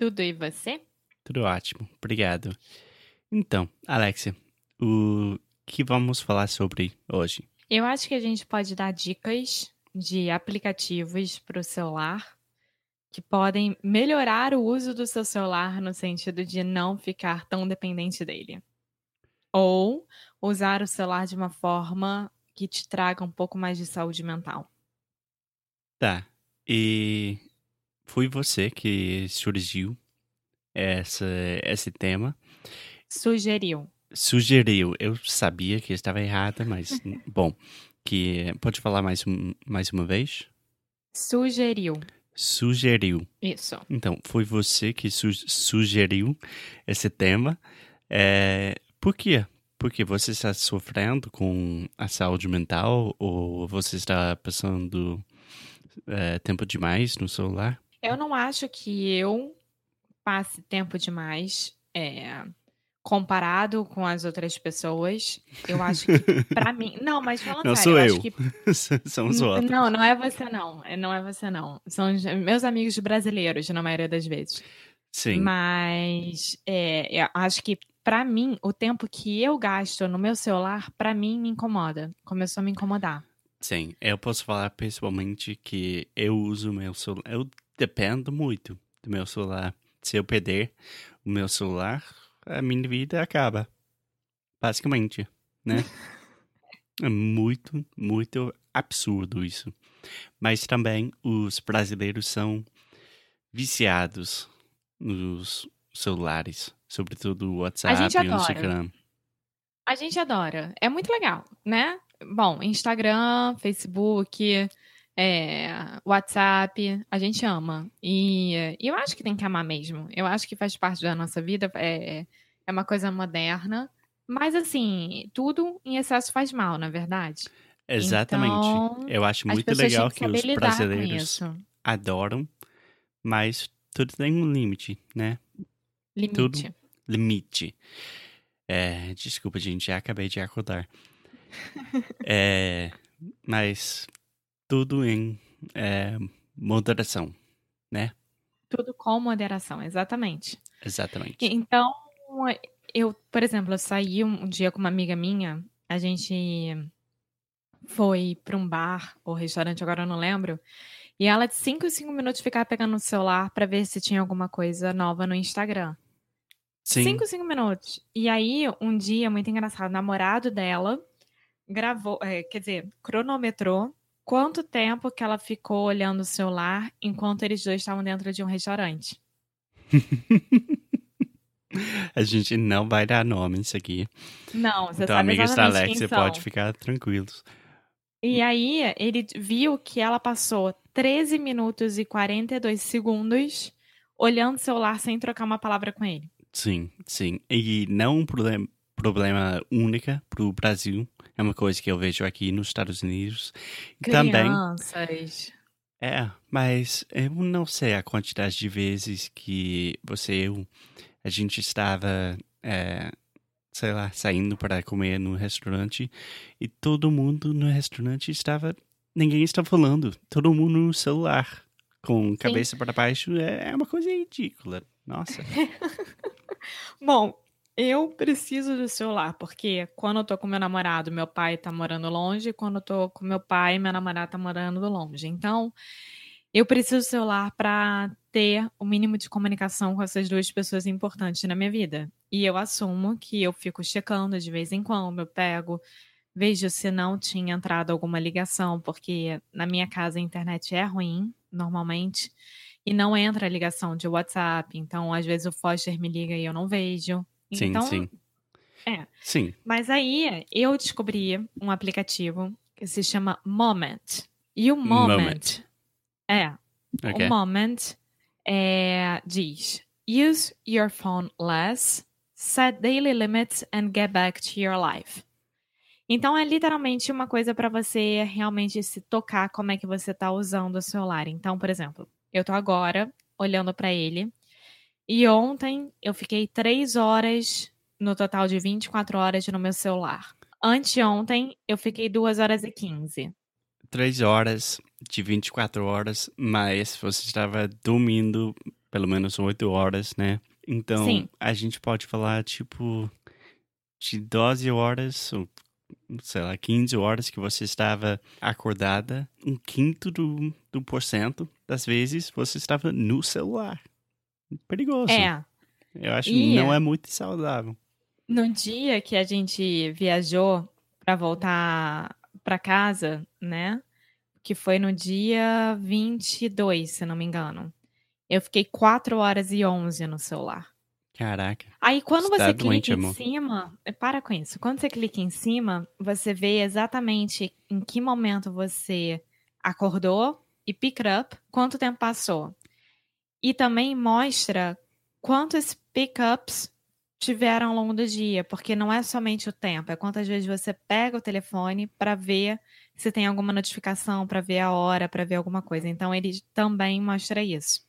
tudo e você? Tudo ótimo, obrigado. Então, Alexia, o que vamos falar sobre hoje? Eu acho que a gente pode dar dicas de aplicativos para o celular que podem melhorar o uso do seu celular no sentido de não ficar tão dependente dele. Ou usar o celular de uma forma que te traga um pouco mais de saúde mental. Tá. E foi você que surgiu essa, esse tema. Sugeriu. Sugeriu. Eu sabia que estava errada, mas bom. Que pode falar mais, um, mais uma vez? Sugeriu. Sugeriu. Isso. Então, foi você que su sugeriu esse tema. É, por quê? Porque você está sofrendo com a saúde mental ou você está passando é, tempo demais no celular? Eu não acho que eu passe tempo demais é, comparado com as outras pessoas. Eu acho que, pra mim. Não, mas falando Não sério, sou eu eu. acho que. São os outros. Não, não é você, não. É, Não é você, não. São meus amigos brasileiros, na maioria das vezes. Sim. Mas é, eu acho que, pra mim, o tempo que eu gasto no meu celular, pra mim, me incomoda. Começou a me incomodar. Sim, eu posso falar pessoalmente que eu uso meu celular. Eu dependo muito do meu celular. Se eu perder o meu celular, a minha vida acaba. Basicamente, né? é muito, muito absurdo isso. Mas também os brasileiros são viciados nos celulares, sobretudo o WhatsApp e o. Instagram. A gente adora. É muito legal, né? Bom, Instagram, Facebook, é, WhatsApp, a gente ama. E, e eu acho que tem que amar mesmo. Eu acho que faz parte da nossa vida, é, é uma coisa moderna. Mas, assim, tudo em excesso faz mal, na verdade. Exatamente. Então, eu acho muito legal que que os brasileiros adoram, mas tudo tem um limite, né? Limite. tudo. Limite. É, desculpa, gente, já acabei de acordar. É, mas tudo em é, moderação, né? Tudo com moderação, exatamente. Exatamente. Então, eu, por exemplo, eu saí um dia com uma amiga minha, a gente foi para um bar ou restaurante, agora eu não lembro, e ela de 5 em 5 minutos ficava pegando no celular para ver se tinha alguma coisa nova no Instagram. Sim, 5, 5 minutos. E aí, um dia, muito engraçado, o namorado dela gravou, é, quer dizer, cronometrou quanto tempo que ela ficou olhando o celular enquanto eles dois estavam dentro de um restaurante. a gente não vai dar nomes aqui. Não, você Então, sabe amigas da quem são. pode ficar tranquilos. E aí, ele viu que ela passou 13 minutos e 42 segundos olhando o celular sem trocar uma palavra com ele. Sim, sim. E não um problema, problema única pro Brasil. É uma coisa que eu vejo aqui nos Estados Unidos. Também. Crianças. É, mas eu não sei a quantidade de vezes que você e eu, a gente estava, é, sei lá, saindo para comer no restaurante e todo mundo no restaurante estava, ninguém estava falando, todo mundo no celular, com cabeça para baixo, é, é uma coisa ridícula. Nossa. Bom, eu preciso do celular, porque quando eu tô com meu namorado, meu pai tá morando longe, quando eu tô com meu pai, meu namorado tá morando longe. Então, eu preciso do celular para ter o mínimo de comunicação com essas duas pessoas importantes na minha vida. E eu assumo que eu fico checando de vez em quando, eu pego, vejo se não tinha entrado alguma ligação, porque na minha casa a internet é ruim, normalmente, e não entra ligação de WhatsApp. Então, às vezes o Foster me liga e eu não vejo. Sim, então, sim. É. Sim. Mas aí eu descobri um aplicativo que se chama Moment. E o Moment, Moment. é, Ok. o Moment é, diz: Use your phone less, set daily limits and get back to your life. Então é literalmente uma coisa para você realmente se tocar como é que você tá usando o celular. Então, por exemplo, eu tô agora olhando para ele e ontem eu fiquei três horas no total de 24 horas no meu celular. Anteontem eu fiquei 2 horas e 15. Três horas de 24 horas, mas você estava dormindo pelo menos oito horas, né? Então, Sim. a gente pode falar, tipo, de 12 horas, ou sei lá, 15 horas que você estava acordada. Um quinto do, do porcento das vezes você estava no celular. Perigoso. É, Eu acho E- que não é muito saudável. no dia que a gente viajou para voltar para casa, né? Que foi no dia 22, se não me engano. Eu fiquei 4 horas e 11 no celular. Caraca. Aí quando Você tá você doente, clica em amor. cima, eh, para com isso. Quando você clica em cima, você vê exatamente em que momento você acordou e pick up, quanto tempo passou. E também mostra quantos pickups tiveram ao longo do dia, porque não é somente o tempo, é quantas vezes você pega o telefone para ver se tem alguma notificação, para ver a hora, para ver alguma coisa. Então ele também mostra isso.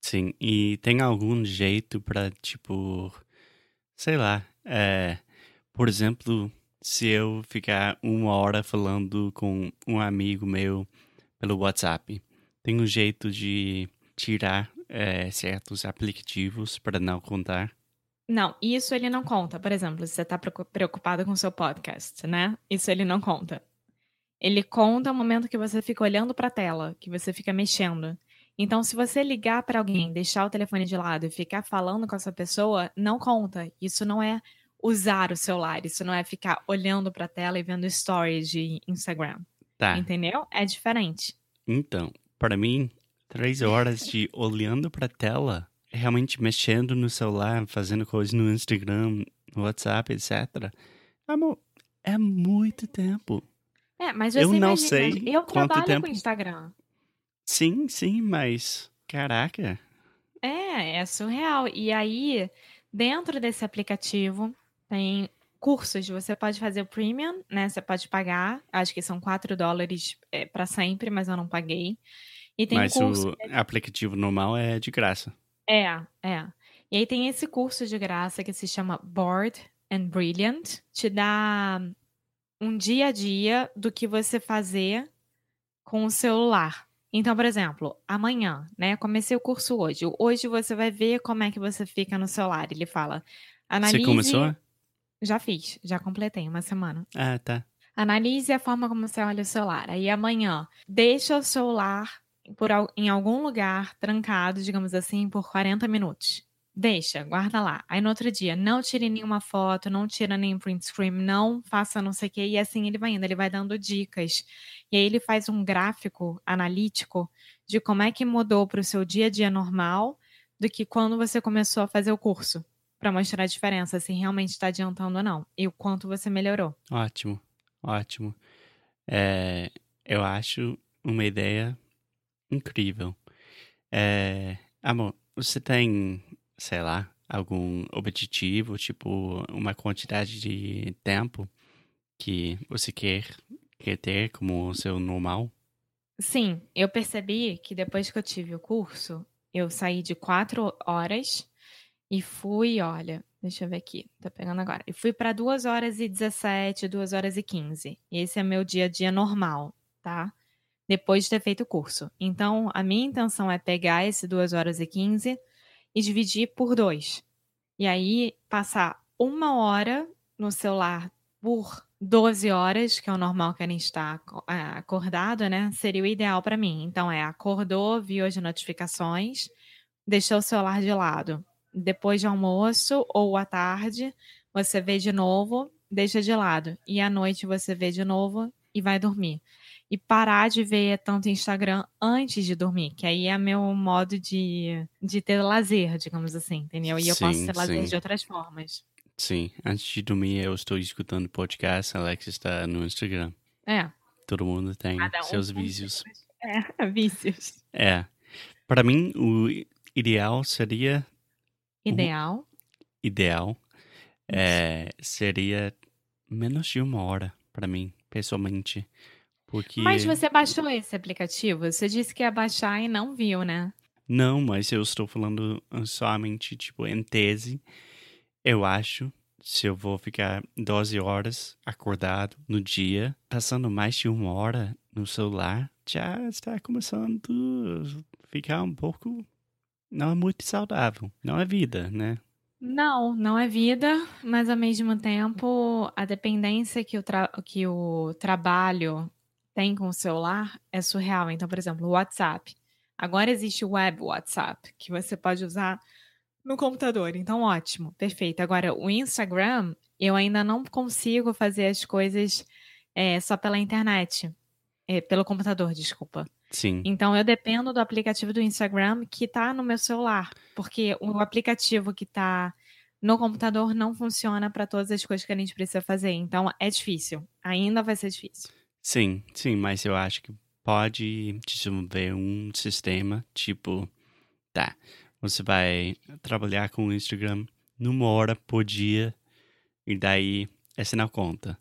Sim, e tem algum jeito pra, tipo, sei lá, é, por exemplo, se eu ficar uma hora falando com um amigo meu pelo WhatsApp, tem um jeito de tirar é, certos aplicativos para não contar? Não, isso ele não conta. Por exemplo, se você está preocupado com o seu podcast, né? Isso ele não conta. Ele conta o momento que você fica olhando para a tela, que você fica mexendo. Então, se você ligar para alguém, deixar o telefone de lado e ficar falando com essa pessoa, não conta. Isso não é usar o celular, isso não é ficar olhando para a tela e vendo stories de Instagram. Tá, Entendeu? É diferente. então, para mim, três horas de olhando pra tela, realmente mexendo no celular, fazendo coisas no Instagram, no WhatsApp, etc. Amor, é muito tempo. É, mas Eu não imagina, sei eu quanto trabalho tempo- com Instagram. Sim, sim, mas. Caraca. É, é surreal. E aí, dentro desse aplicativo, tem cursos. Você pode fazer o premium, né? Você pode pagar. Acho que são 4 dólares é, para sempre, mas eu não paguei. E tem mas curso. o aplicativo normal é de graça. É, é. E aí tem esse curso de graça que se chama Bored and Brilliant. Te dá um dia a dia do que você fazer com o celular. Então, por exemplo, amanhã, né? Comecei o curso hoje. Hoje você vai ver como é que você fica no celular. Ele fala. Analise. Você começou? Já fiz, já completei uma semana. Ah, tá. Analise a forma como você olha o celular. Aí amanhã, deixa o celular por, em algum lugar trancado, digamos assim, por 40 minutos. Deixa, guarda lá. Aí no outro dia, não tire nenhuma foto, não tira nenhum print screen, não faça não sei o quê. E assim ele vai indo, ele vai dando dicas. E aí ele faz um gráfico analítico de como é que mudou para o seu dia a dia normal do que quando você começou a fazer o curso. Para mostrar a diferença, se realmente está adiantando ou não. E o quanto você melhorou. Ótimo. Ótimo. É, eu acho uma ideia incrível. É, amor, você tem, sei lá, algum objetivo, tipo, uma quantidade de tempo que você quer, quer ter como seu normal? Sim, eu percebi que depois que eu tive o curso, eu saí de quatro horas e fui, olha, deixa eu ver aqui, tô pegando agora. E fui para 2 horas e 17, 2 horas e 15. Esse é meu dia a dia normal, tá? Depois de ter feito o curso. Então, a minha intenção é pegar esse 2 horas e 15 e dividir por dois. E aí, passar uma hora no celular por 12 horas, que é o normal que a gente está ah, acordado, né? Seria o ideal para mim. Então, é acordou, viu as notificações, deixou o celular de lado. depois de almoço ou à tarde, você vê de novo, deixa de lado. E à noite você vê de novo e vai dormir. E parar de ver tanto Instagram antes de dormir, que aí é meu modo de, de ter lazer, digamos assim, entendeu? E eu Sim, posso ter lazer sim. de outras formas. Sim, antes de dormir eu estou escutando podcast, Alex está no Instagram. É, Todo mundo tem cada seus vícios. É, vícios. É. Para mim, o ideal seria Ideal. ideal é, seria menos de uma hora para mim, pessoalmente. Porque Mas você baixou esse aplicativo? Você disse que ia baixar e não viu, né? não, mas eu estou falando somente tipo em tese. Eu acho se eu vou ficar 12 horas acordado no dia, passando mais de uma hora no celular, já está começando a ficar um pouco não é muito saudável. Não é vida, né? Não, não é vida, mas ao mesmo tempo a dependência que o, que o trabalho tem com o celular é surreal. Então, por exemplo, o WhatsApp. Agora existe o web WhatsApp, que você pode usar no computador. Então, ótimo, perfeito. Agora, o Instagram, eu ainda não consigo fazer as coisas é, só pela internet. É, pelo computador, desculpa. Sim. Então eu dependo do aplicativo do Instagram que tá no meu celular, porque o aplicativo que tá no computador não funciona para todas as coisas que a gente precisa fazer. Então é difícil, ainda vai ser difícil. Sim, sim, mas eu acho que pode desenvolver um sistema tipo, tá, você vai trabalhar com o Instagram numa hora por dia e daí essa não conta.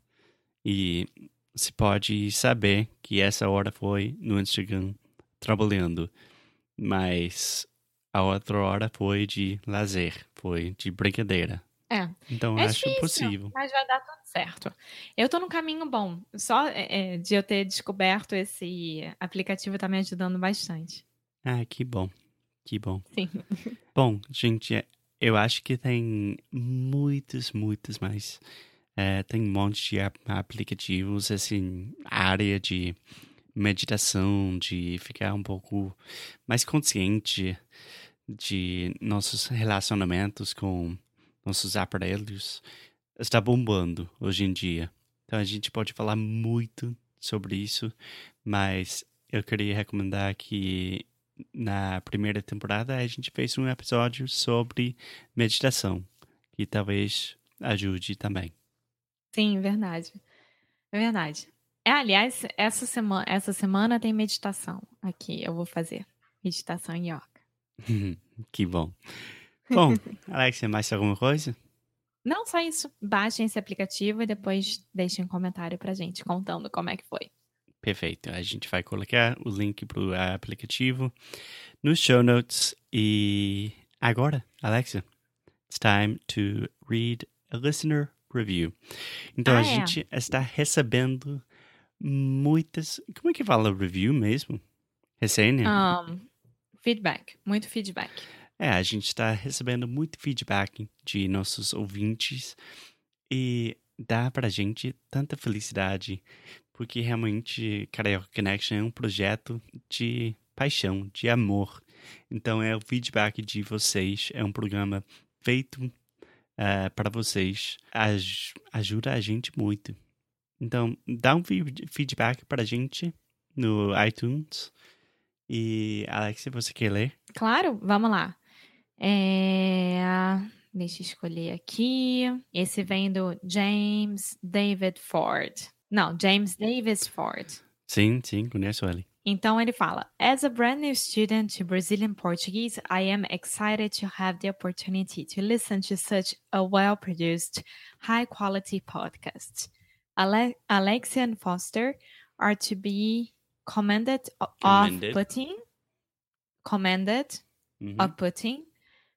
E você pode saber que essa hora foi no Instagram trabalhando, mas a outra hora foi de lazer, foi de brincadeira. É. Então É eu acho difícil, possível. mas vai dar tudo certo. Eu tô no caminho bom. Só é, é, de eu ter descoberto esse aplicativo tá me ajudando bastante. Ah, que bom. Que bom. Sim. Bom, gente, é- eu acho que tem muitos, muitos mais. É, tem um monte de ap- aplicativos, assim, área de meditação, de ficar um pouco mais consciente de nossos relacionamentos com nossos aparelhos. Está bombando hoje em dia. Então a gente pode falar muito sobre isso, mas eu queria recomendar que na primeira temporada a gente fez um episódio sobre meditação, que talvez ajude também. Sim, verdade. É verdade. É, aliás, essa semana, essa semana tem meditação aqui. Eu vou fazer meditação em yoga. que bom. Bom, Alexia, mais alguma coisa? Não só isso. Baixem esse aplicativo e depois deixem um comentário pra gente contando como é que foi. Perfeito. A gente vai colocar o link para o aplicativo nos show notes. E agora, Alexa, it's time to read a listener review. Então Ah, a é. gente está recebendo muitas. Como é que fala review mesmo? Resenha? Um, feedback. Muito feedback. É, a gente está recebendo muito feedback de nossos ouvintes e dá pra gente tanta felicidade, porque realmente Carioca Connection é um projeto de paixão, de amor. Então é o feedback de vocês, é um programa feito eh, para vocês, Aj- ajuda a gente muito. Então dá um fe- feedback pra gente no iTunes. E Alex, você quer ler? Claro, vamos lá. É, Deixa eu escolher aqui. Esse vem do James David Ford. Não, James Davis Ford. Sim, sim, conheço ele. Então ele fala: As a brand new student to Brazilian Portuguese, I am excited to have the opportunity to listen to such a well produced, high quality podcast. Ale- Alexia and Foster are to be commended Commended. of putting, commended Uhum. of putting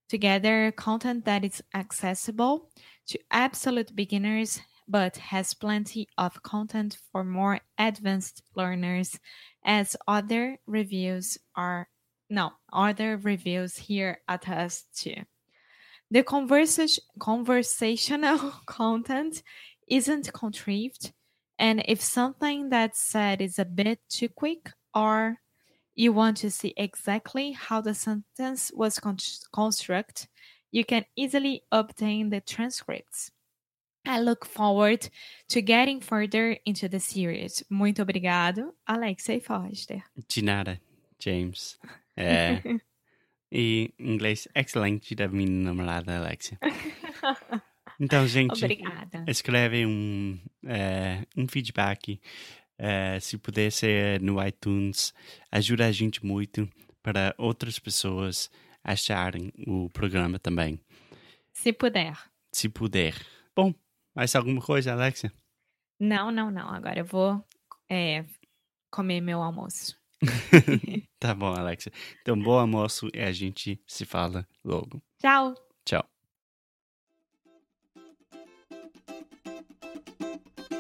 together content that is accessible to absolute beginners but has plenty of content for more advanced learners as other reviews are no other reviews here attest to the conversa- conversational content isn't contrived and if something that's said is a bit too quick or you want to see exactly how the sentence was con- constructed, you can easily obtain the transcripts. I look forward to getting further into the series. Muito obrigado, Alexia Foster. De nada, James. É, e inglês excelente da minha namorada Alexia. Então, gente, Obrigada. escreve um, é, um feedback. É, se puder ser no iTunes, ajuda a gente muito para outras pessoas acharem o programa também. Se puder. Se puder. Bom, mais alguma coisa, Alexia? Não, não, não. Agora eu vou é, comer meu almoço. tá bom, Alexia. Então, bom almoço e a gente se fala logo. Tchau. Tchau.